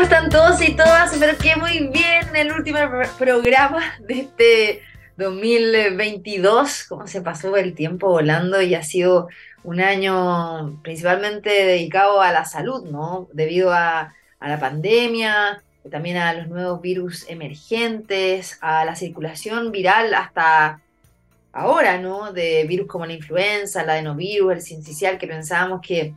¿Cómo están todos y todas? Espero que muy bien. El último programa de este 2022. Cómo se pasó el tiempo volando y ha sido un año principalmente dedicado a la salud, ¿no? Debido a, la pandemia, también a los nuevos virus emergentes, a la circulación viral hasta ahora, ¿no? De virus como la influenza, el adenovirus, el sincicial, que pensábamos que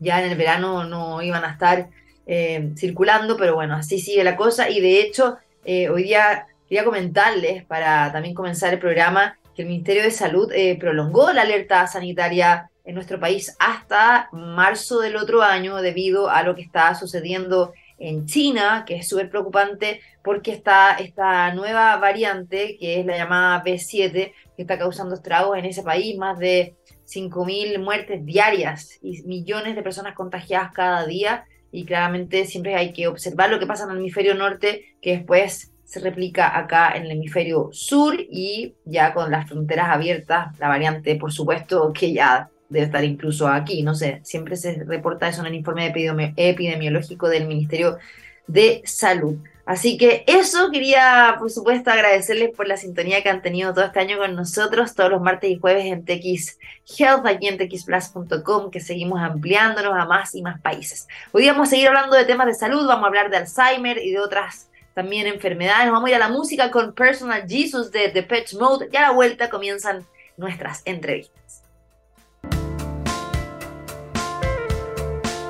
ya en el verano no iban a estar eh, circulando, pero bueno, así sigue la cosa. Y de hecho, eh, hoy día quería comentarles, para también comenzar el programa, que el Ministerio de Salud eh, prolongó la alerta sanitaria en nuestro país hasta marzo del otro año debido a lo que está sucediendo en China, que es súper preocupante porque está esta nueva variante, que es la llamada B7, que está causando estragos en ese país, más de 5.000 muertes diarias y millones de personas contagiadas cada día. Y claramente siempre hay que observar lo que pasa en el hemisferio norte, que después se replica acá en el hemisferio sur y ya con las fronteras abiertas, la variante, por supuesto, que ya debe estar incluso aquí, no sé, siempre se reporta eso en el informe epidemiológico del Ministerio de Salud. Así que eso quería, por supuesto, agradecerles por la sintonía que han tenido todo este año con nosotros, todos los martes y jueves en TX Health, aquí en txplus.com, que seguimos ampliándonos a más y más países. Hoy vamos a seguir hablando de temas de salud, vamos a hablar de Alzheimer y de otras también enfermedades. Vamos a ir a la música con Personal Jesus de The Patch Mode y a la vuelta comienzan nuestras entrevistas.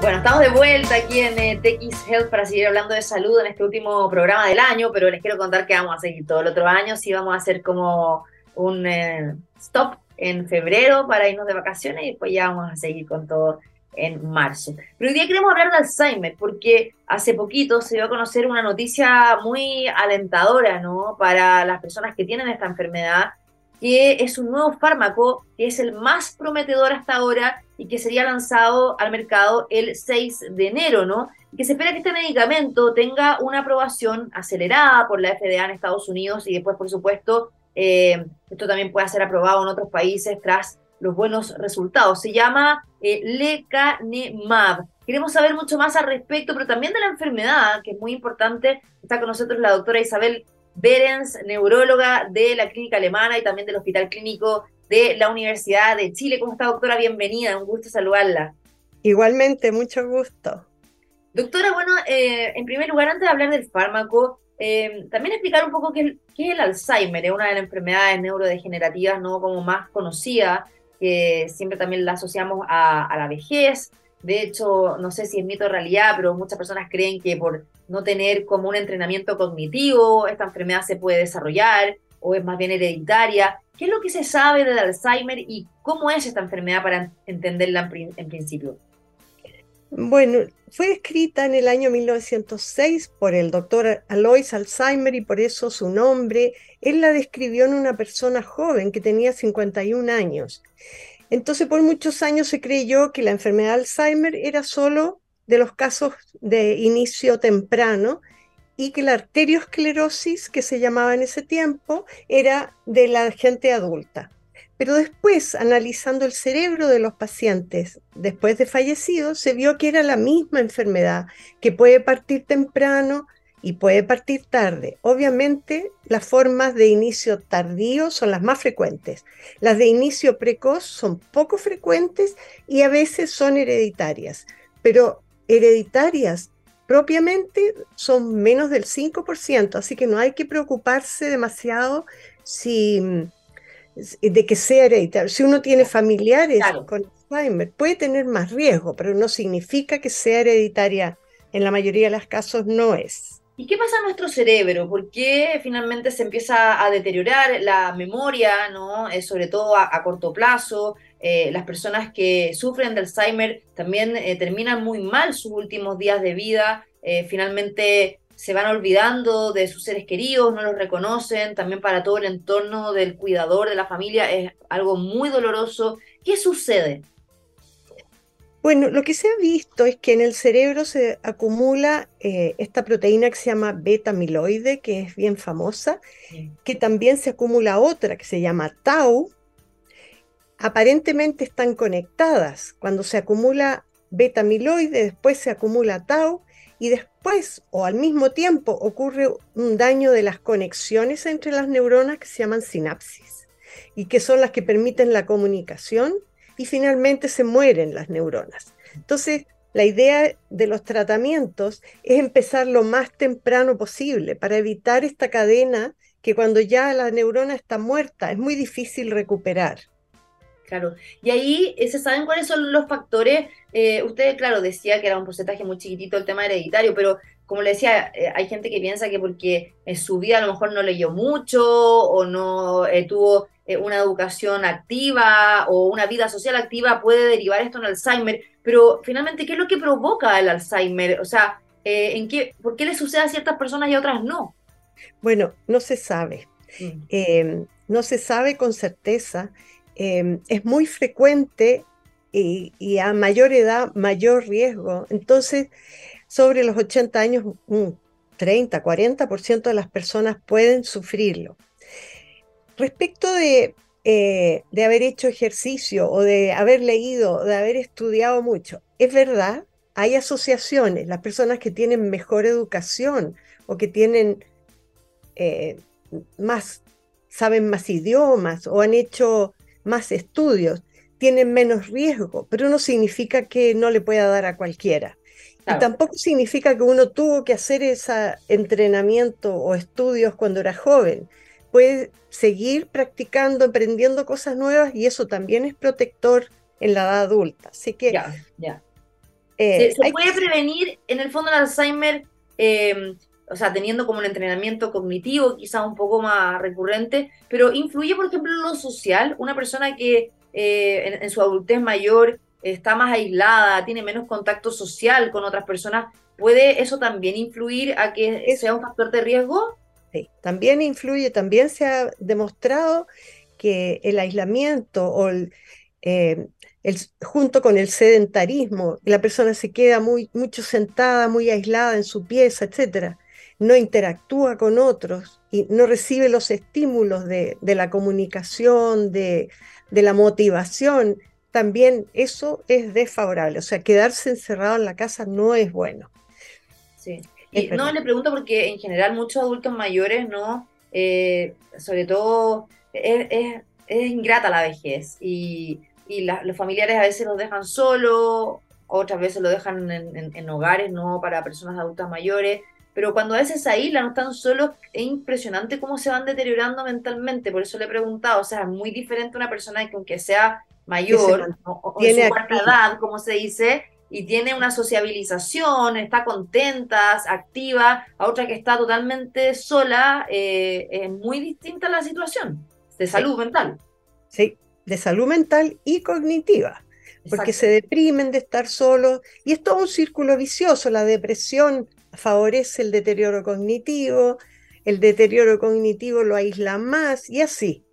Bueno, estamos de vuelta aquí en eh, TX Health para seguir hablando de salud en este último programa del año, pero les quiero contar que vamos a seguir todo el otro año. Sí, vamos a hacer como un eh, stop en febrero para irnos de vacaciones y después ya vamos a seguir con todo en marzo. Pero hoy día queremos hablar de Alzheimer porque hace poquito se dio a conocer una noticia muy alentadora, ¿no? Para las personas que tienen esta enfermedad que es un nuevo fármaco que es el más prometedor hasta ahora y que sería lanzado al mercado el 6 de enero, ¿no? Que se espera que este medicamento tenga una aprobación acelerada por la FDA en Estados Unidos y después, por supuesto, eh, esto también puede ser aprobado en otros países tras los buenos resultados. Se llama eh, Lecanemab. Queremos saber mucho más al respecto, pero también de la enfermedad, que es muy importante. Está con nosotros la doctora Isabel Berens, neuróloga de la clínica alemana y también del Hospital Clínico de la Universidad de Chile. ¿Cómo está, doctora? Bienvenida, un gusto saludarla. Igualmente, mucho gusto. Doctora, bueno, eh, en primer lugar, antes de hablar del fármaco, eh, también explicar un poco qué, es el Alzheimer, es una de las enfermedades neurodegenerativas no como más conocida, que siempre también la asociamos a, a la vejez. De hecho, no sé si es mito o realidad, pero muchas personas creen que por no tener como un entrenamiento cognitivo, esta enfermedad se puede desarrollar o es más bien hereditaria. ¿Qué es lo que se sabe del Alzheimer y cómo es esta enfermedad para entenderla en, principio? Bueno, fue escrita en el año 1906 por el doctor Alois Alzheimer y por eso su nombre. Él la describió en una persona joven que tenía 51 años. Entonces, por muchos años se creyó que la enfermedad de Alzheimer era solo de los casos de inicio temprano y que la arteriosclerosis, que se llamaba en ese tiempo, era de la gente adulta. Pero después, analizando el cerebro de los pacientes después de fallecidos, se vio que era la misma enfermedad, que puede partir temprano y puede partir tarde. Obviamente, las formas de inicio tardío son las más frecuentes. Las de inicio precoz son poco frecuentes y a veces son hereditarias. Pero hereditarias propiamente son menos del 5%, así que no hay que preocuparse demasiado si, de que sea hereditario. Si uno tiene familiares con Alzheimer, puede tener más riesgo, pero no significa que sea hereditaria. En la mayoría de los casos no es. ¿Y qué pasa en nuestro cerebro? ¿Por qué finalmente se empieza a deteriorar la memoria, ¿no? Eh, sobre todo a, corto plazo? Eh, las personas que sufren de Alzheimer también eh, terminan muy mal sus últimos días de vida, finalmente se van olvidando de sus seres queridos, no los reconocen, también para todo el entorno del cuidador de la familia es algo muy doloroso. ¿Qué sucede? Bueno, lo que se ha visto es que en el cerebro se acumula eh, esta proteína que se llama beta-amiloide, que es bien famosa, que también se acumula otra que se llama tau. Aparentemente están conectadas. Cuando se acumula beta-amiloide, después se acumula tau y después o al mismo tiempo ocurre un daño de las conexiones entre las neuronas que se llaman sinapsis y que son las que permiten la comunicación y finalmente se mueren las neuronas. Entonces, la idea de los tratamientos es empezar lo más temprano posible para evitar esta cadena que cuando ya la neurona está muerta es muy difícil recuperar. Claro, y ahí eh, se saben cuáles son los factores. Eh, usted, claro, decía que era un porcentaje muy chiquitito el tema hereditario, pero como le decía, eh, hay gente que piensa que porque en su vida a lo mejor no leyó mucho o no tuvo una educación activa o una vida social activa, puede derivar esto en Alzheimer. Pero finalmente, ¿qué es lo que provoca el Alzheimer? O sea, ¿en qué, ¿por qué le sucede a ciertas personas y a otras no? Bueno, no se sabe. Mm. No se sabe con certeza. Em, es muy frecuente y, a mayor edad, mayor riesgo. Entonces, sobre los 80 años, un 30, 40% de las personas pueden sufrirlo. Respecto de, eh, de haber hecho ejercicio o de haber leído, de haber estudiado mucho, es verdad, hay asociaciones, las personas que tienen mejor educación o que tienen eh, más, saben más idiomas o han hecho más estudios, tienen menos riesgo, pero no significa que no le pueda dar a cualquiera. Y tampoco significa que uno tuvo que hacer ese entrenamiento o estudios cuando era joven. Puede seguir practicando, aprendiendo cosas nuevas y eso también es protector en la edad adulta. Así que... Ya, ya. Eh, se, puede prevenir en el fondo el Alzheimer eh, o sea, teniendo como un entrenamiento cognitivo quizá un poco más recurrente, pero influye, por ejemplo, en lo social, una persona que eh, en, su adultez mayor está más aislada, tiene menos contacto social con otras personas, ¿puede eso también influir a que sea un factor de riesgo? Sí, también influye, también se ha demostrado que el aislamiento o el, eh, junto con el sedentarismo, la persona se queda muy, mucho sentada, muy aislada en su pieza, etcétera, no interactúa con otros y no recibe los estímulos de, la comunicación, de, la motivación, también eso es desfavorable. O sea, quedarse encerrado en la casa no es bueno. Sí. Y no le pregunto porque en general muchos adultos mayores, ¿no? Eh, sobre todo es, ingrata la vejez y, los familiares a veces los dejan solos, otras veces lo dejan en, en, hogares, ¿no? Para personas adultas mayores pero cuando a veces la no están solos, es impresionante cómo se van deteriorando mentalmente. Por eso le he preguntado, o sea, es muy diferente una persona que aunque sea mayor, o, tiene su edad, como se dice, y tiene una sociabilización, está contenta, activa, a otra que está totalmente sola, eh, es muy distinta la situación de salud mental. Sí, de salud mental y cognitiva porque se deprimen de estar solos y es todo un círculo vicioso, la depresión favorece el deterioro cognitivo, el deterioro cognitivo lo aísla más y así.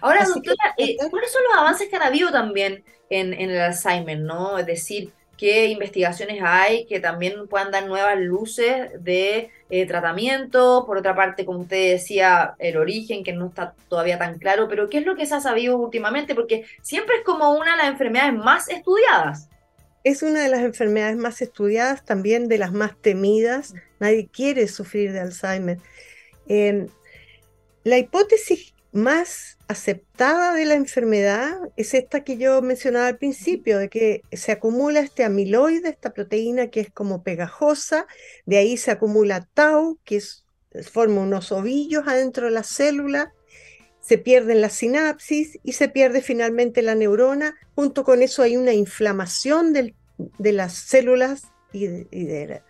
Ahora, doctora, eh, ¿cuáles son los avances que han habido también en, el Alzheimer? ¿no? Es decir, qué investigaciones hay que también puedan dar nuevas luces de eh, tratamiento. Por otra parte, como usted decía, el origen, que no está todavía tan claro, pero ¿qué es lo que se ha sabido últimamente? Porque siempre es como una de las enfermedades más estudiadas es una de las enfermedades más estudiadas, también de las más temidas. Nadie quiere sufrir de Alzheimer. La hipótesis más aceptada de la enfermedad es esta que yo mencionaba al principio, de que se acumula este amiloide, esta proteína que es como pegajosa, de ahí se acumula tau, que forma unos ovillos adentro de la célula, se pierden las sinapsis y se pierde finalmente la neurona. Junto con eso hay una inflamación de las células y de,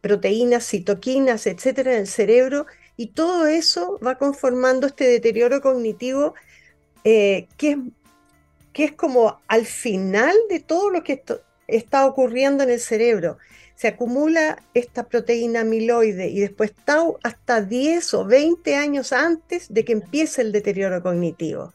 proteínas, citoquinas, etcétera, en el cerebro. Y todo eso va conformando este deterioro cognitivo eh, que, es, que es como al final de todo lo que está ocurriendo en el cerebro se acumula esta proteína amiloide y después tau hasta 10 o 20 años antes de que empiece el deterioro cognitivo.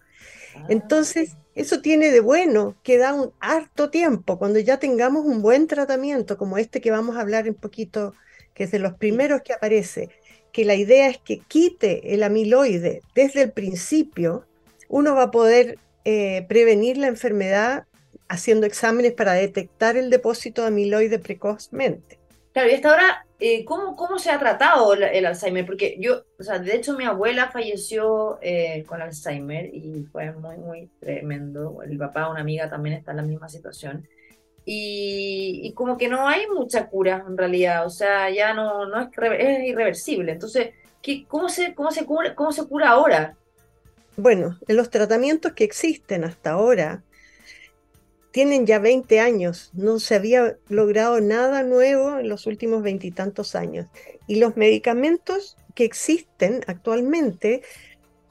Ah, Entonces, eso tiene de bueno que da un harto tiempo, cuando ya tengamos un buen tratamiento como este que vamos a hablar un poquito, que es de los primeros que aparece, que la idea es que quite el amiloide desde el principio, uno va a poder eh, prevenir la enfermedad haciendo exámenes para detectar el depósito de amiloide precozmente. Claro, y hasta ahora, eh, ¿cómo, ¿cómo se ha tratado el, Alzheimer? Porque yo, o sea, de hecho mi abuela falleció eh, con Alzheimer y fue muy, muy tremendo. El papá, una amiga también está en la misma situación. Y, y como que no hay mucha cura en realidad, o sea, ya no, no es, es irreversible. Entonces, ¿qué, cómo, se, cómo, se cura, ¿cómo se cura ahora? Bueno, en los tratamientos que existen hasta ahora, tienen ya 20 años, no se había logrado nada nuevo en los últimos veintitantos años. Y los medicamentos que existen actualmente,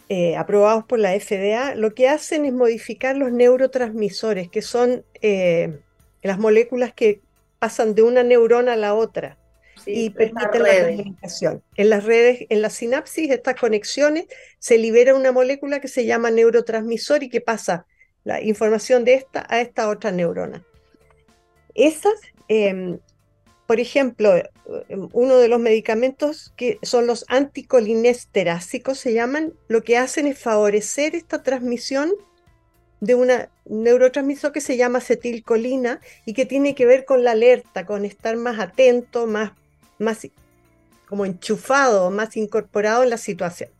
eh, aprobados por la FDA, lo que hacen es modificar los neurotransmisores, que son eh, las moléculas que pasan de una neurona a la otra. y permiten la comunicación. En las redes, en la sinapsis, estas conexiones, se libera una molécula que se llama neurotransmisor y que pasa la información de esta a esta otra neurona. Esas, em, por ejemplo, em, uno de los medicamentos que son los anticolinesterásicos, se llaman, lo que hacen es favorecer esta transmisión de una neurotransmisor que se llama acetilcolina y que tiene que ver con la alerta, con estar más atento, más, más como enchufado, más incorporado en la situación.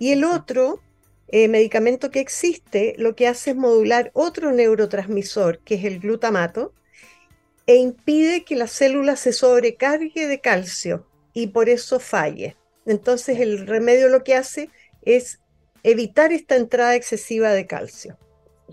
Y el otro eh, medicamento que existe lo que hace es modular otro neurotransmisor, que es el glutamato, e impide que la célula se sobrecargue de calcio y por eso falle. Entonces el remedio lo que hace es evitar esta entrada excesiva de calcio,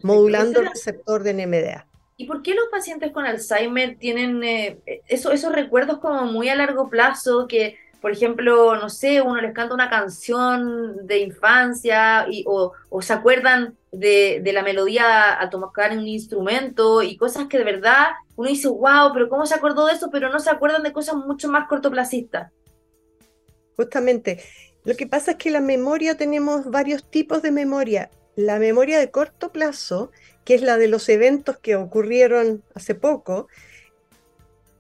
modulando el receptor de NMDA. ¿Y por qué los pacientes con Alzheimer tienen eh, esos recuerdos como muy a largo plazo que por ejemplo, no sé, uno les canta una canción de infancia y, o, se acuerdan de, la melodía a tocar un instrumento y cosas que de verdad uno dice, wow, pero ¿cómo se acordó de eso? Pero no se acuerdan de cosas mucho más cortoplacistas. Justamente, lo que pasa es que la memoria tenemos varios tipos de memoria. La memoria de corto plazo, que es la de los eventos que ocurrieron hace poco,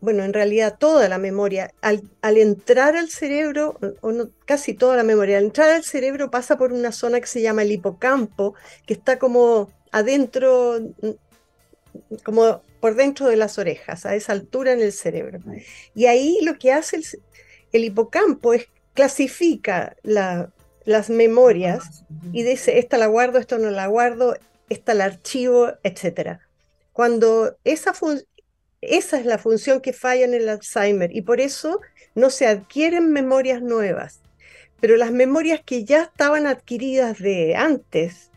bueno, en realidad toda la memoria, al, entrar al cerebro, o casi toda la memoria, al entrar al cerebro pasa por una zona que se llama el hipocampo, que está como adentro, como por dentro de las orejas, a esa altura en el cerebro. Y ahí lo que hace el, hipocampo es clasifica las memorias y dice, esta la guardo, esto no la guardo, esta la archivo, etc. Cuando esa, esa es la función que falla en el Alzheimer y por eso no se adquieren memorias nuevas. Pero las memorias que ya estaban adquiridas de antes,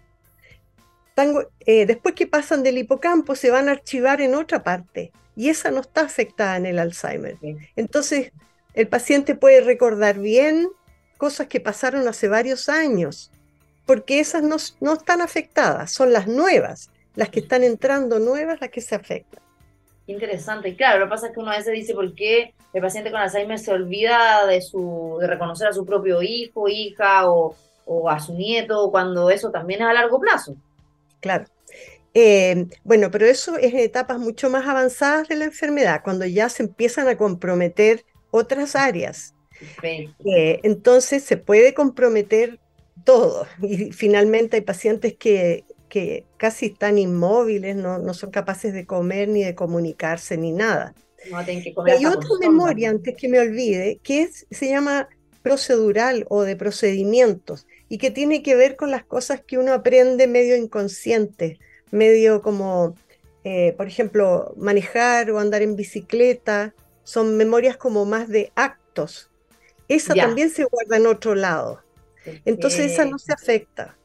eh, después que pasan del hipocampo, se van a archivar en otra parte y esa no está afectada en el Alzheimer. Entonces, el paciente puede recordar bien cosas que pasaron hace varios años, porque esas no, no están afectadas, son las nuevas, las que están entrando nuevas las que se afectan. Interesante. Y claro, lo que pasa es que uno a veces dice por qué el paciente con Alzheimer se olvida de, su, de reconocer a su propio hijo, hija o, a su nieto, cuando eso también es a largo plazo. Claro. Eh, bueno, pero eso es en etapas mucho más avanzadas de la enfermedad, cuando ya se empiezan a comprometer otras áreas. Eh, entonces se puede comprometer todo y finalmente hay pacientes que que casi están inmóviles, no, no son capaces de comer ni de comunicarse ni nada. hay otra memoria, antes que me olvide, que es, se llama procedural o de procedimientos y que tiene que ver con las cosas que uno aprende medio inconsciente, medio como, eh, por ejemplo, manejar o andar en bicicleta, son memorias como más de actos. Esa también se guarda en otro lado. Entonces esa no se afecta.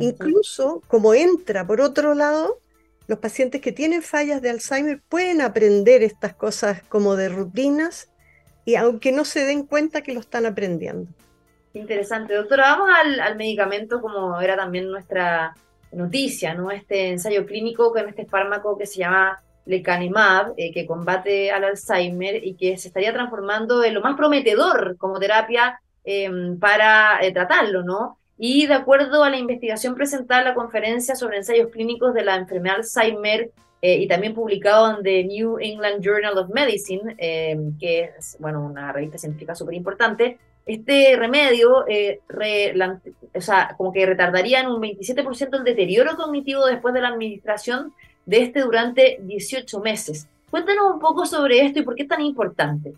Incluso como entra por otro lado, los pacientes que tienen fallas de Alzheimer pueden aprender estas cosas como de rutinas y aunque no se den cuenta que lo están aprendiendo. Interesante, doctora. Vamos al, medicamento como era también nuestra noticia, ¿no? Este ensayo clínico con este fármaco que se llama lecanemab, eh, que combate al Alzheimer y que se estaría transformando en lo más prometedor como terapia em, para eh, tratarlo, ¿no? Y de acuerdo a la investigación presentada en la conferencia sobre ensayos clínicos de la enfermedad Alzheimer eh, y también publicado en The New England Journal of Medicine, eh, que es bueno, una revista científica súper importante, este remedio, eh, o sea, como que retardaría en un 27% el deterioro cognitivo después de la administración de este durante 18 meses. Cuéntanos un poco sobre esto y por qué es tan importante.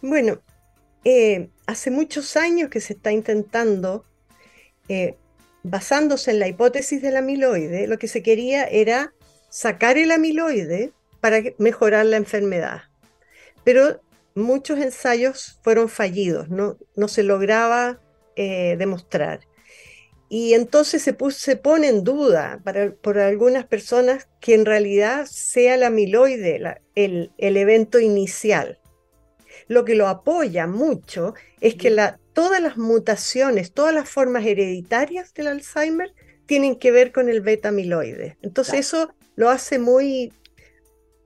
Bueno, eh, hace muchos años que se está intentando, eh, basándose en la hipótesis del amiloide, lo que se quería era sacar el amiloide para mejorar la enfermedad. Pero muchos ensayos fueron fallidos, no, se lograba eh, demostrar. Y entonces se, pone en duda por algunas personas que en realidad sea el amiloide el, evento inicial. Lo que lo apoya mucho es que la, todas las mutaciones, todas las formas hereditarias del Alzheimer tienen que ver con el beta amiloide. Entonces eso lo hace muy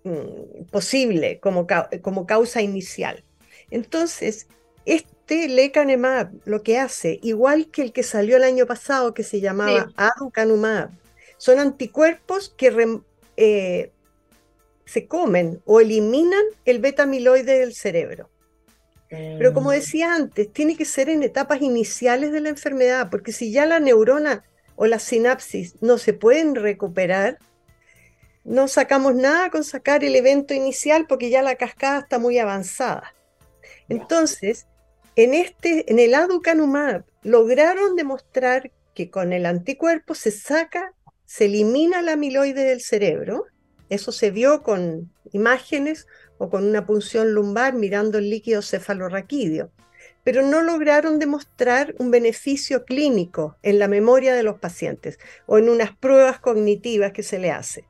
mm, posible como, como causa inicial. Entonces, este lecanemab lo que hace, igual que el que salió el año pasado, que se llamaba aducanumab, son anticuerpos que eh, se comen o eliminan el beta amiloide del cerebro. Pero como mm. decía antes, tiene que ser en etapas iniciales de la enfermedad, porque si ya la neurona o la sinapsis no se pueden recuperar, no sacamos nada con sacar el evento inicial porque ya la cascada está muy avanzada. Entonces, en, este, en el aducanumab lograron demostrar que con el anticuerpo se saca, se elimina la amiloide del cerebro. Eso se vio con imágenes o con una punción lumbar mirando el líquido cefalorraquídeo, pero no lograron demostrar un beneficio clínico en la memoria de los pacientes o en unas pruebas cognitivas que se le hace.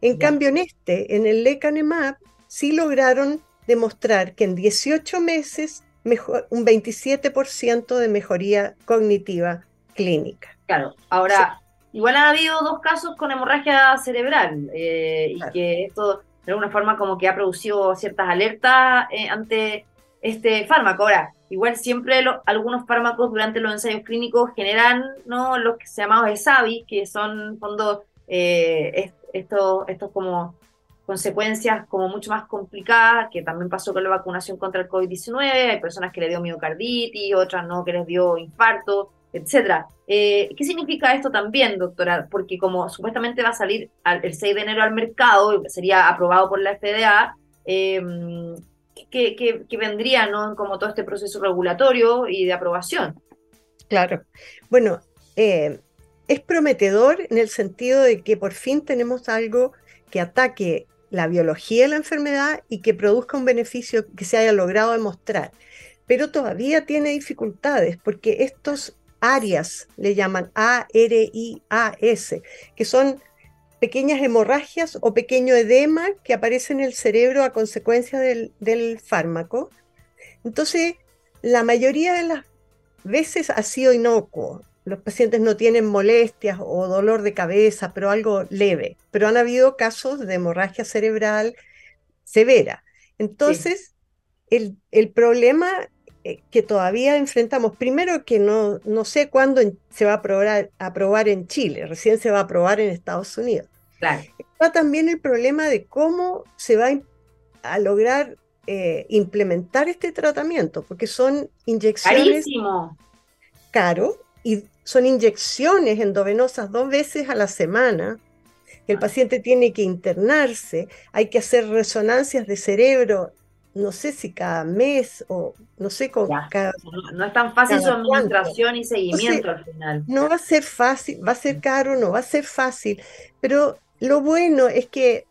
En cambio, en este, en el lecanemab, sí lograron demostrar que en 18 meses mejor, un 27% de mejoría cognitiva clínica. Claro, ahora, igual ha habido dos casos con hemorragia cerebral eh, y que esto de alguna forma como que ha producido ciertas alertas eh, ante este fármaco. Ahora, igual siempre algunos fármacos durante los ensayos clínicos generan ¿no? los que se llaman ESAVI, que son fondo eh, estos, estos como consecuencias como mucho más complicadas, que también pasó con la vacunación contra el COVID-19, hay personas que le dio miocarditis, otras no, que les dio infarto, etcétera. Eh, ¿Qué significa esto también, doctora? Porque como supuestamente va a salir el 6 de enero al mercado, sería aprobado por la FDA, eh, ¿qué, vendría ¿no? como todo este proceso regulatorio y de aprobación? Claro. Bueno, eh, es prometedor en el sentido de que por fin tenemos algo que ataque la biología de la enfermedad y que produzca un beneficio que se haya logrado demostrar. Pero todavía tiene dificultades porque estos áreas le llaman A-R-I-A-S, que son pequeñas hemorragias o pequeño edema que aparece en el cerebro a consecuencia del, del fármaco. Entonces, la mayoría de las veces ha sido inocuo los pacientes no tienen molestias o dolor de cabeza, pero algo leve. Pero han habido casos de hemorragia cerebral severa. Entonces, el, problema eh, que todavía enfrentamos, primero que no, no sé cuándo se va a aprobar, aprobar en Chile, recién se va a aprobar en Estados Unidos. Claro. Está también el problema de cómo se va a lograr eh, implementar este tratamiento, porque son inyecciones Carísimo. caro y son inyecciones endovenosas dos veces a la semana. El paciente tiene que internarse, hay que hacer resonancias de cerebro, no sé si cada mes o no sé con cada, no, es tan fácil su administración y seguimiento al final. No va a ser fácil, va a ser caro, no va a ser fácil, pero lo bueno es que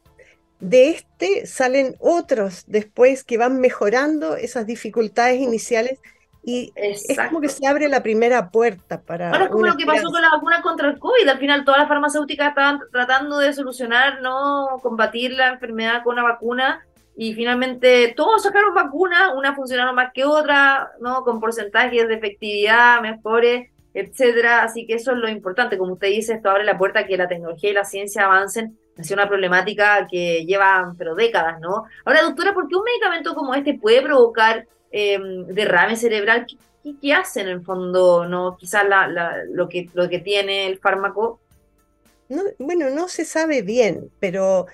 de este salen otros después que van mejorando esas dificultades iniciales y es como que se abre la primera puerta para. Bueno, es como lo que pasó con la vacuna contra el COVID. Al final, todas las farmacéuticas estaban tratando de solucionar, ¿no? Combatir la enfermedad con una vacuna. Y finalmente todos sacaron vacunas, unas funcionaron más que otras, ¿no? Con porcentajes de efectividad mejores, etcétera. Así que eso es lo importante. Como usted dice, esto abre la puerta a que la tecnología y la ciencia avancen hacia una problemática que lleva, pero décadas, ¿no? Ahora, doctora, ¿por qué un medicamento como este puede provocar Em, derrame cerebral, ¿qué, hace en el fondo? no Quizás lo, que, lo que tiene el fármaco. bueno, no se sabe bien, pero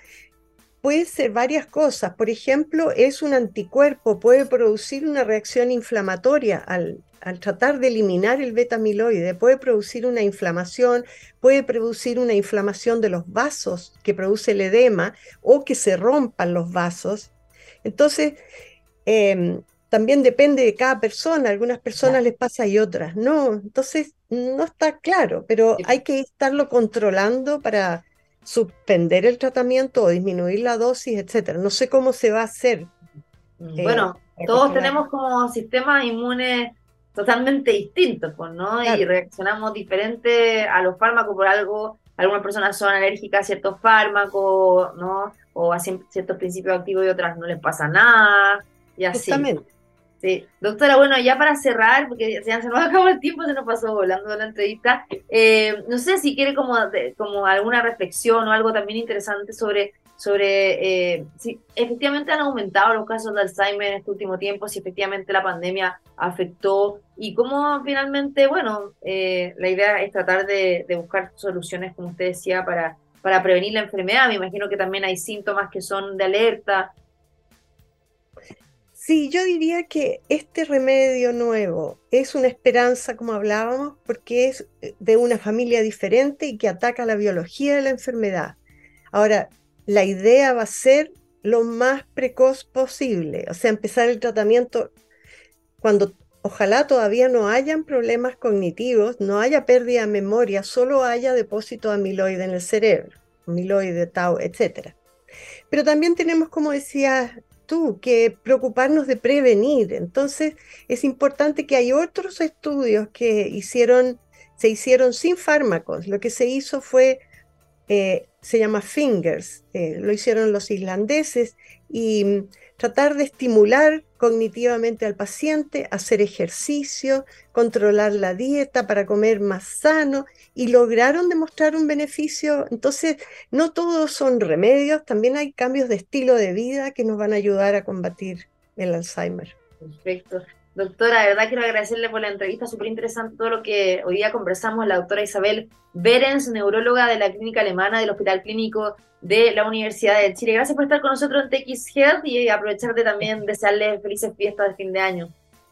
puede ser varias cosas. Por ejemplo, es un anticuerpo, puede producir una reacción inflamatoria al, al tratar de eliminar el beta-amiloide, puede producir una inflamación, puede producir una inflamación de los vasos que produce el edema o que se rompan los vasos. Entonces, em, también depende de cada persona, algunas personas les pasa y otras no. Entonces, no está claro, pero hay que estarlo controlando para suspender el tratamiento o disminuir la dosis, etcétera. No sé cómo se va a hacer. Mm, bueno, eh, todos tenemos como sistemas inmunes totalmente distintos, pues, ¿no? Y reaccionamos diferente a los fármacos por algo. Algunas personas son alérgicas a ciertos fármacos, ¿no? O a ciertos principios activos y otras no les pasa nada. Y así. Sí, doctora, bueno, ya para cerrar, porque ya se nos acabó el tiempo, se nos pasó volando la entrevista, eh, no sé si quiere como, como alguna reflexión o algo también interesante sobre, sobre eh, si efectivamente han aumentado los casos de Alzheimer en este último tiempo, si efectivamente la pandemia afectó y cómo finalmente, bueno, eh, la idea es tratar de, de, buscar soluciones, como usted decía, para, para prevenir la enfermedad. Me imagino que también hay síntomas que son de alerta, Sí, yo diría que este remedio nuevo es una esperanza, como hablábamos, porque es eh, de una familia diferente y que ataca la biología de la enfermedad. Ahora, la idea va a ser lo más precoz posible, o sea, empezar el tratamiento cuando ojalá todavía no hayan problemas cognitivos, no haya pérdida de memoria, solo haya depósito de amiloide en el cerebro, amiloide, tau, etc. Pero también tenemos, como decía tú, que preocuparnos de prevenir. Entonces, es importante que hay otros estudios que hicieron, se hicieron sin fármacos. Lo que se hizo fue, eh, se llama Fingers, eh, lo hicieron los islandeses y mm, tratar de estimular cognitivamente al paciente, hacer ejercicio, controlar la dieta para comer más sano y lograron demostrar un beneficio. Entonces, no todos son remedios, también hay cambios de estilo de vida que nos van a ayudar a combatir el Alzheimer. Perfecto. Doctora, de verdad quiero agradecerle por la entrevista, súper interesante todo lo que hoy día conversamos. La doctora Isabel Berens, neuróloga de la Clínica Alemana del Hospital Clínico de la Universidad de Chile. Gracias por estar con nosotros en TX Health y aprovecharte también desearles felices fiestas de fin de año.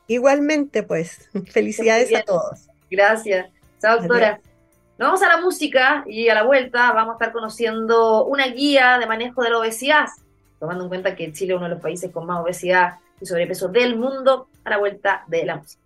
Igualmente, pues, felicidades a todos. Gracias. Chao, doctora. Nos vamos a la música y a la vuelta vamos a estar conociendo una guía de manejo de la obesidad, tomando en cuenta que Chile es uno de los países con más obesidad y sobrepeso del mundo, a la vuelta de la música.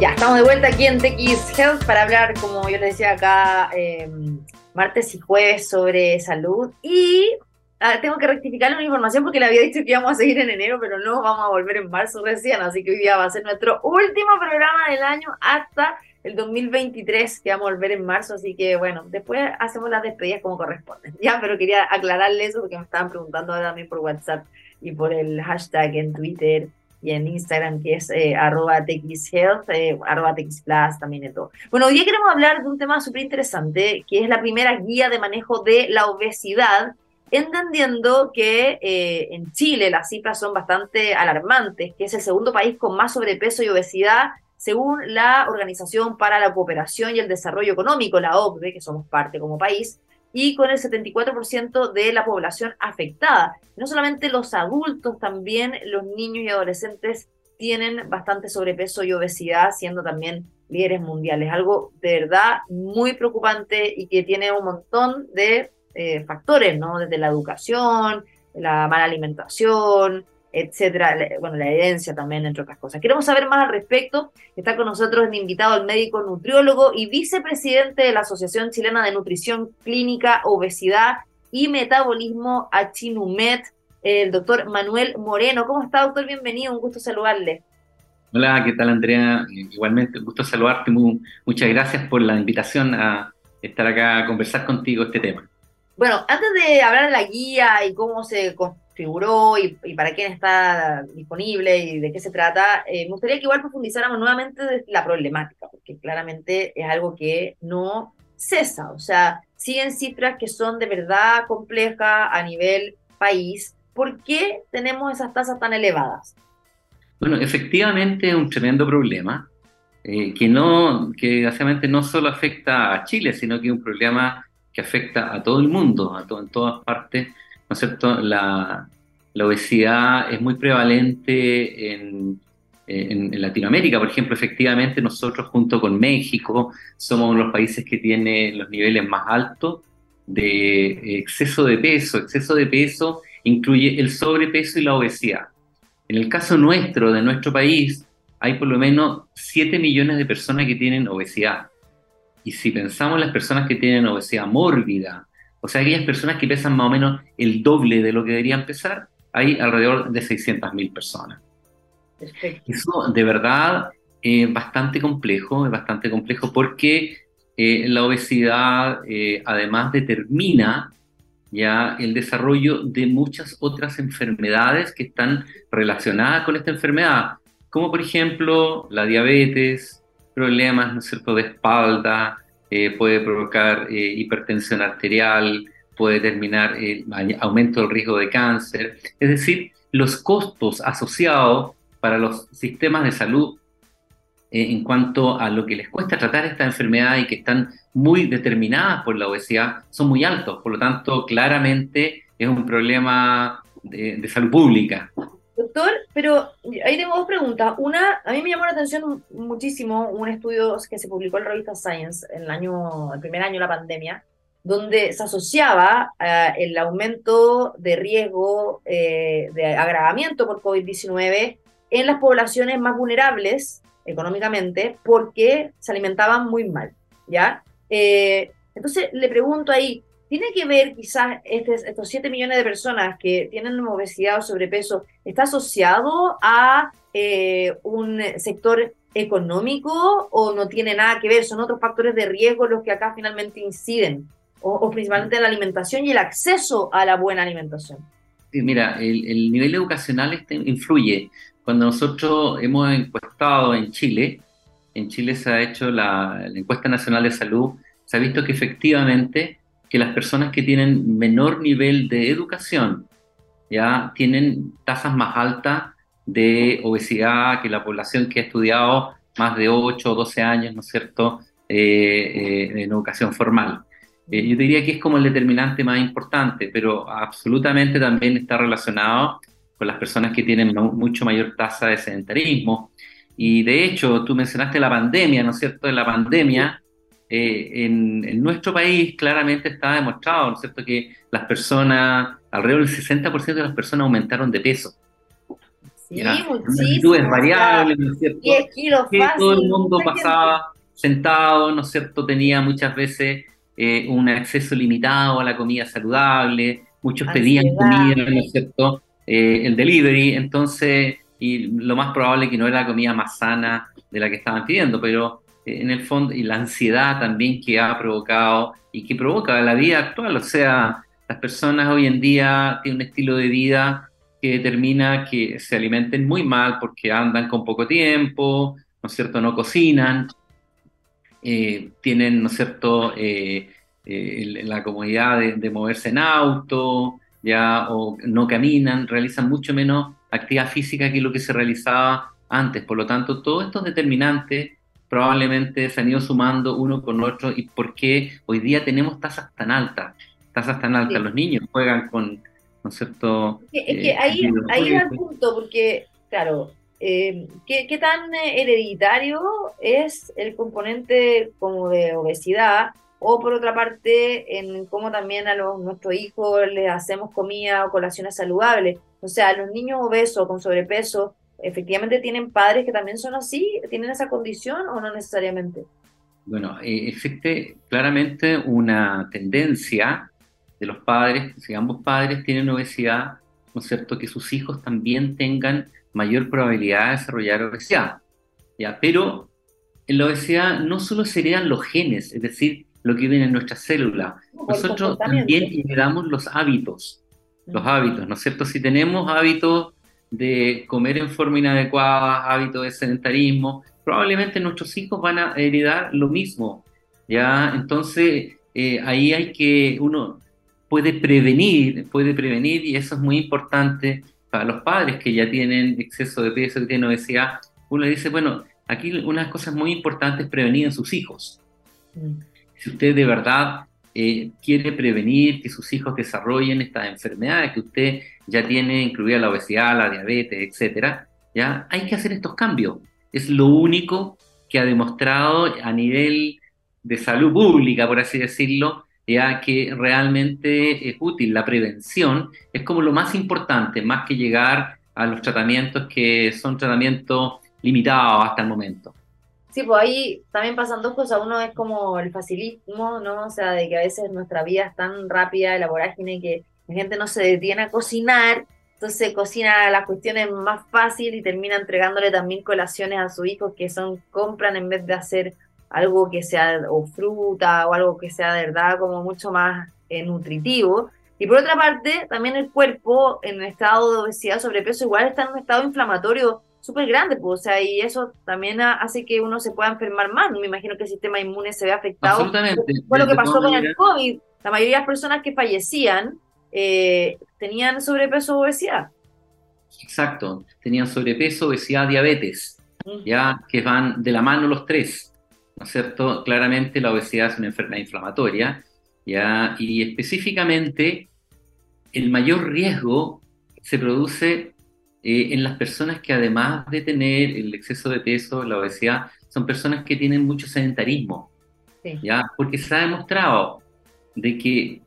Ya, estamos de vuelta aquí en TX Health para hablar, como yo les decía acá, em, martes y jueves sobre salud. Y ah, tengo que rectificar una información porque le había dicho que íbamos a seguir en enero, pero no, vamos a volver en marzo recién, así que hoy día va a ser nuestro último programa del año hasta el 2023, que vamos a volver en marzo, así que bueno, después hacemos las despedidas como corresponden. Ya, pero quería aclararle eso porque me estaban preguntando ahora también por WhatsApp y por el hashtag en Twitter y en Instagram, que es eh, arroba txhealth, eh, arroba txplus, también y todo. Bueno, hoy día queremos hablar de un tema súper interesante, que es la primera guía de manejo de la obesidad, entendiendo que eh, en Chile las cifras son bastante alarmantes, que es el segundo país con más sobrepeso y obesidad según la Organización para la Cooperación y el Desarrollo Económico, la OCDE, que somos parte como país, y con el 74% de la población afectada. No solamente los adultos, también los niños y adolescentes tienen bastante sobrepeso y obesidad, siendo también líderes mundiales. Algo de verdad muy preocupante y que tiene un montón de eh, factores, ¿no? Desde la educación, la mala alimentación, etcétera, bueno, la herencia también, entre otras cosas. Queremos saber más al respecto. Está con nosotros el invitado, el médico nutriólogo y vicepresidente de la Asociación Chilena de Nutrición Clínica, Obesidad y Metabolismo, Achinumet, el doctor Manuel Moreno. ¿Cómo está, doctor? Bienvenido, un gusto saludarle. Hola, ¿qué tal, Andrea? Igualmente, un gusto saludarte. muchas gracias por la invitación a estar acá a conversar contigo este tema. Bueno, antes de hablar de la guía y cómo se figuró y, para quién está disponible y de qué se trata, eh, me gustaría que igual profundizáramos nuevamente de la problemática, porque claramente es algo que no cesa, o sea, siguen cifras que son de verdad complejas a nivel país. ¿Por qué tenemos esas tasas tan elevadas? Bueno, efectivamente es un tremendo problema eh, que no, que desgraciadamente no solo afecta a Chile, sino que es un problema que afecta a todo el mundo, a en todas partes ¿no es cierto? La, la obesidad es muy prevalente en, en, Latinoamérica, por ejemplo, efectivamente nosotros junto con México somos los países que tienen los niveles más altos de exceso de peso. Exceso de peso incluye el sobrepeso y la obesidad. En el caso nuestro, de nuestro país, hay por lo menos 7 millones de personas que tienen obesidad. Y si pensamos en las personas que tienen obesidad mórbida, o sea, aquellas personas que pesan más o menos el doble de lo que deberían pesar, hay alrededor de 600.000 personas. Eso de verdad es bastante complejo, es bastante complejo porque eh, la obesidad eh, además determina ya el desarrollo de muchas otras enfermedades que están relacionadas con esta enfermedad, como por ejemplo la diabetes, problemas ¿no es cierto? de espalda, eh, puede provocar hipertensión arterial, puede determinar aumento del riesgo de cáncer, es decir, los costos asociados para los sistemas de salud eh, en cuanto a lo que les cuesta tratar esta enfermedad y que están muy determinadas por la obesidad son muy altos. Por lo tanto, claramente es un problema de, salud pública. Doctor, pero ahí tengo dos preguntas. Una, a mí me llamó la atención muchísimo un estudio que se publicó en la revista Science en el, año, el primer año de la pandemia, donde se asociaba eh, el aumento de riesgo eh, de agravamiento por COVID-19 en las poblaciones más vulnerables económicamente porque se alimentaban muy mal, ¿ya? Eh, entonces le pregunto ahí, ¿tiene que ver quizás estos 7 millones de personas que tienen obesidad o sobrepeso, está asociado a eh, un sector económico o no tiene nada que ver? ¿Son otros factores de riesgo los que acá finalmente inciden? O, principalmente la alimentación y el acceso a la buena alimentación. mira, el, el nivel educacional este influye cuando nosotros hemos encuestado en Chile, en Chile se ha hecho la, encuesta nacional de salud, se ha visto que efectivamente que las personas que tienen menor nivel de educación ya tienen tasas más altas de obesidad que la población que ha estudiado más de 8 o 12 años, ¿no es cierto?, eh, eh, en educación formal. Eh, yo diría que es como el determinante más importante, pero absolutamente también está relacionado con las personas que tienen mucho mayor tasa de sedentarismo. Y de hecho, tú mencionaste la pandemia, ¿no es cierto? En la pandemia, eh, en, nuestro país claramente está demostrado, ¿no es cierto?, que las personas, alrededor del 60% de las personas aumentaron de peso. Sí, muchísimo. es variable, ¿no es cierto? que todo el mundo pasaba sentado, ¿no es cierto? Tenía muchas veces eh, un acceso limitado a la comida saludable, muchos pedían comida, ¿no es cierto? Eh, el delivery, entonces, y lo más probable que no era la comida más sana de la que estaban pidiendo, pero en el fondo, y la ansiedad también que ha provocado y que provoca la vida actual, o sea, las personas hoy en día tienen un estilo de vida que determina que se alimenten muy mal porque andan con poco tiempo, ¿no es cierto?, no cocinan, eh, tienen, ¿no es cierto?, la comodidad de, de, moverse en auto, ya o no caminan, realizan mucho menos actividad física que lo que se realizaba antes. Por lo tanto, todos estos determinantes probablemente se han ido sumando uno con otro y por qué hoy día tenemos tasas tan altas, tasas tan altas. Los niños juegan con, ¿no es cierto? Es que, eh, ahí, ahí va el punto, porque, claro, eh, ¿qué, ¿qué, tan hereditario es el componente como de obesidad o por otra parte, en cómo también a los, nuestros hijos les hacemos comida o colaciones saludables. O sea, los niños obesos con sobrepeso, efectivamente tienen padres que también son así, tienen esa condición o no necesariamente. Bueno, eh, existe claramente una tendencia de los padres, si ambos padres tienen obesidad, ¿no es cierto?, que sus hijos también tengan mayor probabilidad de desarrollar obesidad. ¿ya? Pero en la obesidad no solo se heredan los genes, es decir, lo que viene en nuestras células. Nosotros también heredamos los hábitos, los hábitos, ¿no es cierto? Si tenemos hábitos de comer en forma inadecuada, hábitos de sedentarismo, probablemente nuestros hijos van a heredar lo mismo, ¿ya? Entonces, eh, ahí hay que, uno puede prevenir, puede prevenir, y eso es muy importante para los padres que ya tienen exceso de peso, que tienen obesidad, uno dice, bueno, aquí una de las cosas muy importantes es prevenir en sus hijos. Mm si usted de verdad eh, quiere prevenir que sus hijos desarrollen estas enfermedades que usted ya tiene, incluida la obesidad, la diabetes, etcétera, ¿ya? Hay que hacer estos cambios. Es lo único que ha demostrado a nivel de salud pública, por así decirlo, ya que realmente es útil. La prevención es como lo más importante, más que llegar a los tratamientos que son tratamientos limitados hasta el momento. Sí, pues ahí también pasan dos cosas. Uno es como el facilismo, ¿no? O sea, de que a veces nuestra vida es tan rápida, la vorágine, que la gente no se detiene a cocinar, entonces cocina las cuestiones más fácil y termina entregándole también colaciones a su hijo que son, compran en vez de hacer algo que sea o fruta o algo que sea de verdad como mucho más eh, nutritivo. Y por otra parte, también el cuerpo en estado de obesidad, sobrepeso, igual está en un estado inflamatorio súper grande, pues, o sea, y eso también hace que uno se pueda enfermar más. Me imagino que el sistema inmune se ve afectado. Absolutamente. Fue lo que pasó con el COVID. La mayoría de las personas que fallecían eh, tenían sobrepeso o obesidad. Exacto, tenían sobrepeso, obesidad, diabetes, ya que van de la mano los tres, ¿no es cierto? Claramente la obesidad es una enfermedad inflamatoria, ya, y específicamente el mayor riesgo se produce eh, en las personas que además de tener el exceso de peso, la obesidad, son personas que tienen mucho sedentarismo. ¿ya? Porque se ha demostrado de que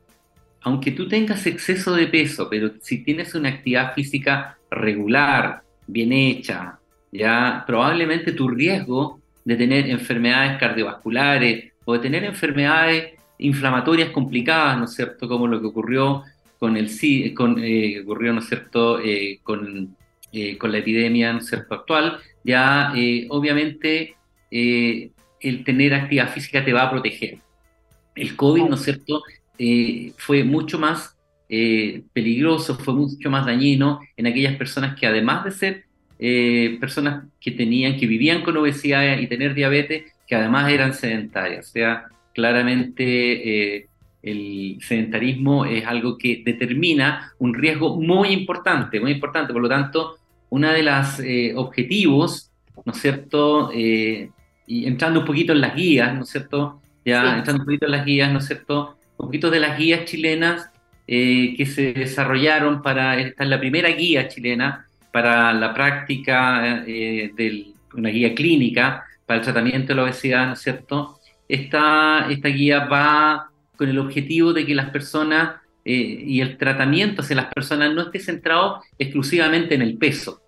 aunque tú tengas exceso de peso, pero si tienes una actividad física regular, bien hecha, ya probablemente tu riesgo de tener enfermedades cardiovasculares o de tener enfermedades inflamatorias complicadas, ¿no es cierto? Como lo que ocurrió con el con, eh, ocurrió, ¿no es cierto? Eh, con eh, con la epidemia ¿no cierto? actual, ya eh, obviamente eh, el tener actividad física te va a proteger. El COVID, ¿no es cierto?, fue mucho más peligroso, fue mucho más dañino en aquellas personas que además de ser personas que tenían, que vivían con obesidad y tener diabetes, que además eran sedentarias. O sea, claramente el sedentarismo es algo que determina un riesgo muy importante, muy importante. Por lo tanto, uno de los eh, objetivos, ¿no es cierto? Eh, y entrando un poquito en las guías, ¿no es cierto? Ya entrando un poquito en las guías, ¿no es cierto? Un poquito de las guías chilenas eh, que se desarrollaron para, esta es la primera guía chilena para la práctica de una guía clínica para el tratamiento de la obesidad, ¿no es cierto? Esta, esta guía va con el objetivo de que las personas eh, y el tratamiento hacia las personas no esté centrado exclusivamente en el peso,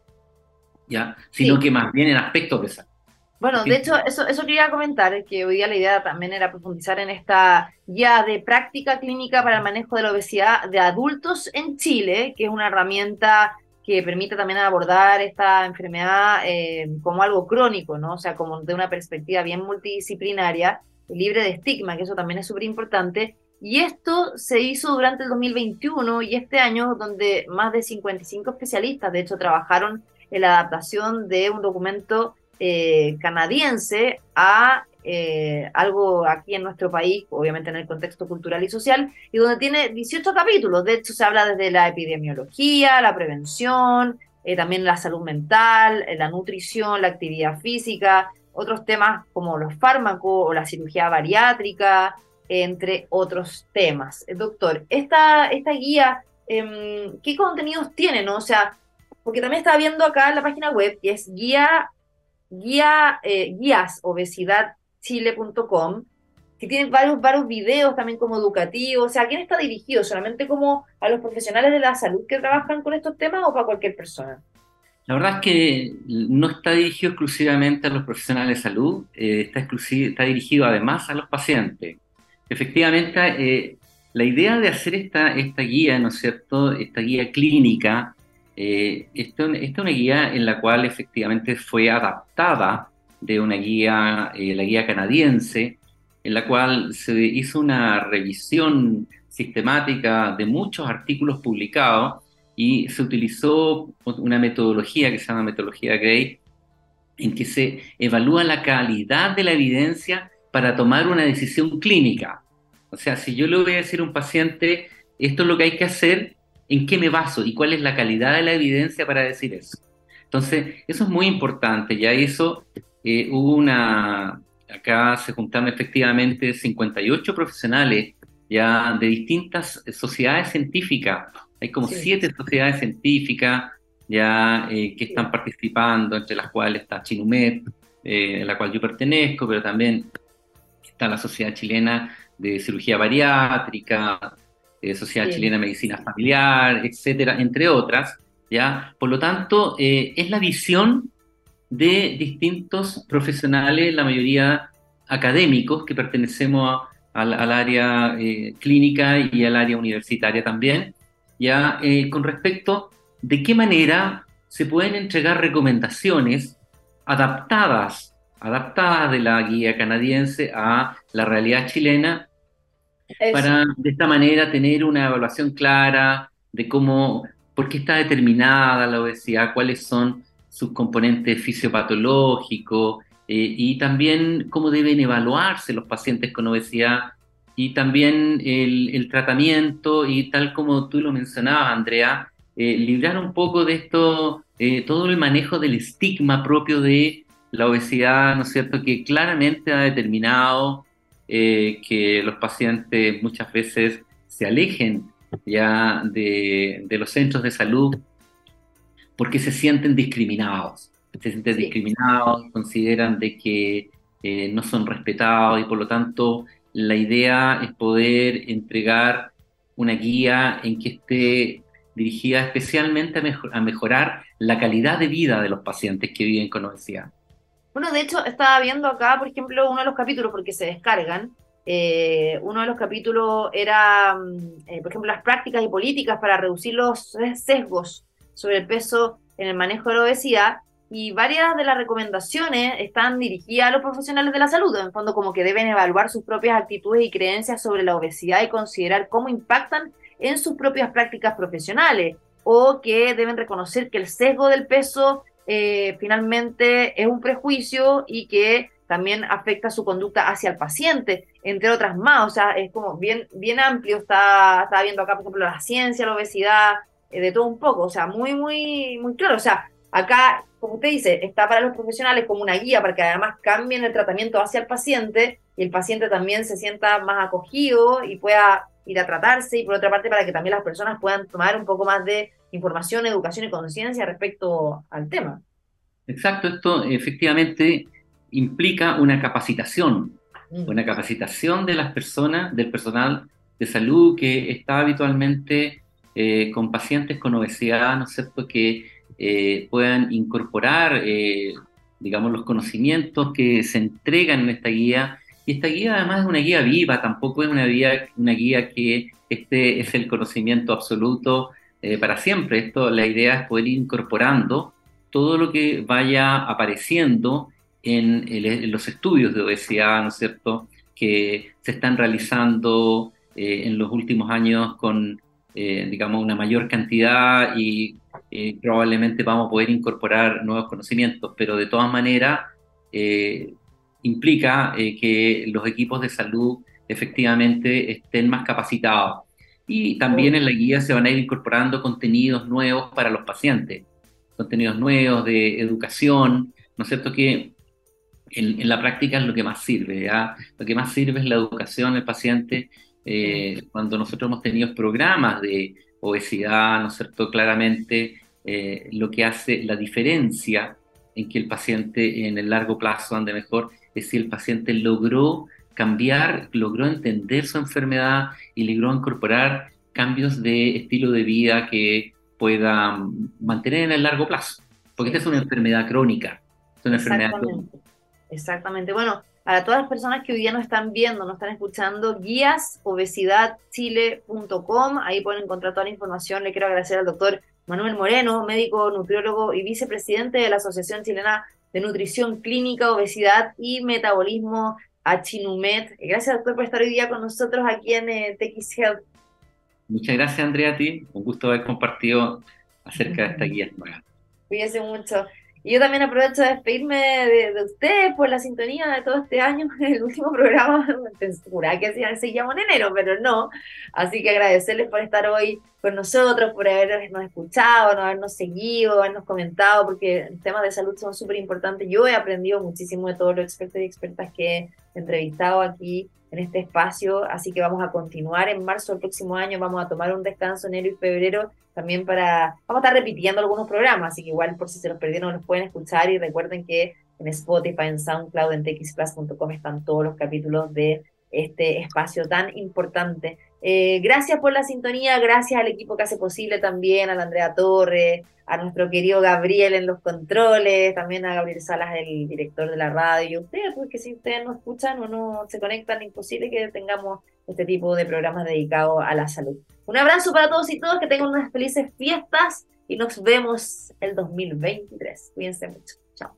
¿ya? sino que más bien en aspectos de salud. Bueno, de hecho, eso, eso quería comentar, que hoy día la idea también era profundizar en esta guía de práctica clínica para el manejo de la obesidad de adultos en Chile, que es una herramienta que permite también abordar esta enfermedad eh, como algo crónico, ¿no? O sea, como de una perspectiva bien multidisciplinaria, libre de estigma, que eso también es súper importante, y esto se hizo durante el 2021 y este año, donde más de 55 especialistas, de hecho, trabajaron en la adaptación de un documento eh, canadiense a eh, algo aquí en nuestro país, obviamente en el contexto cultural y social, y donde tiene 18 capítulos. De hecho, se habla desde la epidemiología, la prevención, eh, también la salud mental, la nutrición, la actividad física, otros temas como los fármacos o la cirugía bariátrica, entre otros temas. Eh, doctor, esta, esta guía, em, ¿qué contenidos tiene? No? O sea, porque también estaba viendo acá en la página web que es guía, guía eh, guías obesidadchile.com, que tiene varios, varios videos también como educativos. O sea, ¿a quién está dirigido? ¿Solamente como a los profesionales de la salud que trabajan con estos temas o para cualquier persona? La verdad es que no está dirigido exclusivamente a los profesionales de salud, eh, está, está dirigido además a los pacientes. Efectivamente, eh, la idea de hacer esta, esta guía, ¿no es cierto?, esta guía clínica, eh, esta, es una guía en la cual efectivamente fue adaptada de una guía, eh, la guía canadiense, en la cual se hizo una revisión sistemática de muchos artículos publicados y se utilizó una metodología que se llama metodología Gray, en que se evalúa la calidad de la evidencia para tomar una decisión clínica. O sea, si yo le voy a decir a un paciente, esto es lo que hay que hacer, ¿en qué me baso? ¿Y cuál es la calidad de la evidencia para decir eso? Entonces, eso es muy importante. Ya eso eh, hubo una, acá se juntaron efectivamente 58 profesionales ya de distintas sociedades científicas. Hay como siete sociedades científicas ya que están participando, entre las cuales está Chinumet, en la cual yo pertenezco, pero también está la Sociedad Chilena de Cirugía Bariátrica, eh, Sociedad Chilena de Medicina Familiar, etcétera, entre otras, ¿ya? Por lo tanto, eh, es la visión de distintos profesionales, la mayoría académicos, que pertenecemos al, área eh, clínica y al área universitaria también, ya con respecto de qué manera se pueden entregar recomendaciones adaptadas, adaptadas de la guía canadiense a la realidad chilena para de esta manera tener una evaluación clara de cómo, por qué está determinada la obesidad, cuáles son sus componentes fisiopatológicos eh, y también cómo deben evaluarse los pacientes con obesidad y también el, tratamiento y tal como tú lo mencionabas, Andrea, eh, librar un poco de esto, eh, todo el manejo del estigma propio de la obesidad, ¿no es cierto?, que claramente ha determinado eh, que los pacientes muchas veces se alejen ya de, los centros de salud porque se sienten discriminados, se sienten discriminados, consideran de que eh, no son respetados y por lo tanto la idea es poder entregar una guía en que esté dirigida especialmente a, mejorar la calidad de vida de los pacientes que viven con obesidad. Bueno, de hecho, estaba viendo acá, por ejemplo, uno de los capítulos, porque se descargan. Eh, uno de los capítulos era, mm, eh, por ejemplo, las prácticas y políticas para reducir los sesgos sobre el peso en el manejo de la obesidad. Y varias de las recomendaciones están dirigidas a los profesionales de la salud, en fondo como que deben evaluar sus propias actitudes y creencias sobre la obesidad y considerar cómo impactan en sus propias prácticas profesionales, o que deben reconocer que el sesgo del peso eh, finalmente es un prejuicio y que también afecta su conducta hacia el paciente, entre otras más. O sea, es como bien, bien amplio. Está, está viendo acá, por ejemplo, la ciencia, la obesidad, eh, de todo un poco. O sea, muy, muy, muy claro. O sea, acá, como usted dice, está para los profesionales como una guía para que además cambien el tratamiento hacia el paciente y el paciente también se sienta más acogido y pueda ir a tratarse. Y por otra parte, para que también las personas puedan tomar un poco más de información, educación y conciencia respecto al tema. Exacto, esto efectivamente implica una capacitación, mm. una capacitación de las personas, del personal de salud que está habitualmente eh, con pacientes con obesidad, ¿no es cierto?, que eh, puedan incorporar, eh, digamos, los conocimientos que se entregan en esta guía. Y esta guía además es una guía viva, tampoco es una guía, una guía que este es el conocimiento absoluto eh, para siempre. Esto, la idea es poder ir incorporando todo lo que vaya apareciendo en, los estudios de obesidad, ¿no es cierto?, que se están realizando en los últimos años con, digamos, una mayor cantidad y probablemente vamos a poder incorporar nuevos conocimientos, pero de todas maneras implica que los equipos de salud efectivamente estén más capacitados y también en la guía se van a ir incorporando contenidos nuevos para los pacientes, contenidos nuevos de educación, ¿no es cierto? Que en, la práctica es lo que más sirve, ¿ya? Lo que más sirve es la educación del paciente. Eh, cuando nosotros hemos tenido programas de obesidad, ¿no es cierto? Claramente eh, lo que hace la diferencia en que el paciente en el largo plazo ande mejor es si el paciente logró cambiar, logró entender su enfermedad y logró incorporar cambios de estilo de vida que pueda mantener en el largo plazo. Porque esta es una enfermedad crónica. Es una enfermedad crónica. Exactamente. Bueno, para todas las personas que hoy día nos están viendo, nos están escuchando, guíasobesidadchile.com, ahí pueden encontrar toda la información. Le quiero agradecer al doctor Manuel Moreno, médico, nutriólogo y vicepresidente de la Asociación Chilena de Nutrición Clínica, Obesidad y Metabolismo a Chinumet. Gracias, doctor, por estar hoy día con nosotros aquí en eh, TX Health. Muchas gracias, Andrea, a ti. Un gusto haber compartido acerca de esta guía Cuídense mucho. Y yo también aprovecho de despedirme de, de ustedes por la sintonía de todo este año. El último programa, juraba que seguíamos en enero, pero no. Así que agradecerles por estar hoy con nosotros, por habernos escuchado, no habernos seguido, habernos comentado, porque temas de salud son súper importantes. Yo he aprendido muchísimo de todos los expertos y expertas que he entrevistado aquí en este espacio, así que vamos a continuar en marzo del próximo año, vamos a tomar un descanso enero y febrero también para, vamos a estar repitiendo algunos programas, así que igual por si se los perdieron los pueden escuchar y recuerden que en Spotify, en SoundCloud, en txplus.com están todos los capítulos de este espacio tan importante. Eh, gracias por la sintonía, gracias al equipo que hace posible también, a la Andrea Torre, a nuestro querido Gabriel en los controles, también a Gabriel Salas, el director de la radio, ustedes, porque si ustedes no escuchan o no se conectan, imposible que tengamos este tipo de programas dedicados a la salud. Un abrazo para todos y todas, que tengan unas felices fiestas y nos vemos el 2023. Cuídense mucho. Chao.